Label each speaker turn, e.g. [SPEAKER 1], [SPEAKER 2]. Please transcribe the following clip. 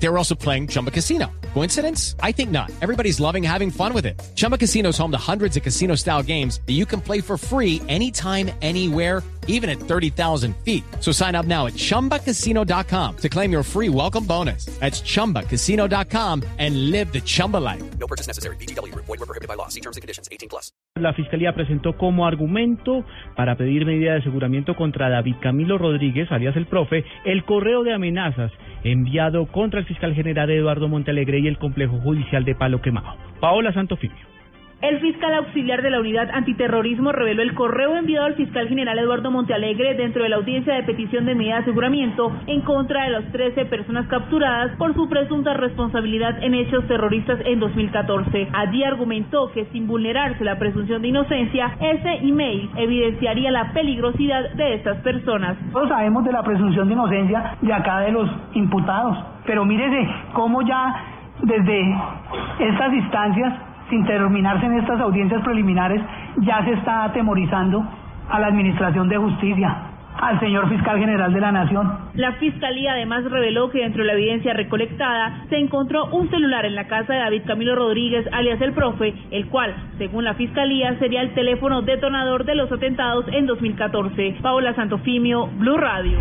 [SPEAKER 1] They were also playing Chumba Casino. Coincidence? I think not. Everybody's loving having fun with it. Chumba Casino is home to hundreds of casino style games that you can play for free anytime, anywhere, even at 30,000 feet. So sign up now at chumbacasino.com to claim your free welcome bonus. That's chumbacasino.com and live the Chumba life.
[SPEAKER 2] No purchase necessary. BGW. Void were prohibited by law. See terms and conditions. 18 plus.
[SPEAKER 3] La Fiscalía presentó como argumento para pedir medida de aseguramiento contra David Camilo Rodríguez, alias el profe, el correo de amenazas enviado contra el fiscal general Eduardo Montalegre y el complejo judicial de Palo Quemado. Paola Santofimio.
[SPEAKER 4] El fiscal auxiliar de la Unidad Antiterrorismo reveló el correo enviado al fiscal general Eduardo Montealegre dentro de la audiencia de petición de medida de aseguramiento en contra de las 13 personas capturadas por su presunta responsabilidad en hechos terroristas en 2014. Allí argumentó que sin vulnerarse la presunción de inocencia, ese email evidenciaría la peligrosidad de estas personas.
[SPEAKER 5] Todos sabemos de la presunción de inocencia de acá de los imputados, pero mírese cómo ya desde estas instancias sin terminarse en estas audiencias preliminares, ya se está atemorizando a la Administración de Justicia, al señor fiscal general de la Nación.
[SPEAKER 4] La fiscalía además reveló que dentro de la evidencia recolectada se encontró un celular en la casa de David Camilo Rodríguez, alias el profe, el cual, según la fiscalía, sería el teléfono detonador de los atentados en 2014. Paola Santofimio, Blue Radio.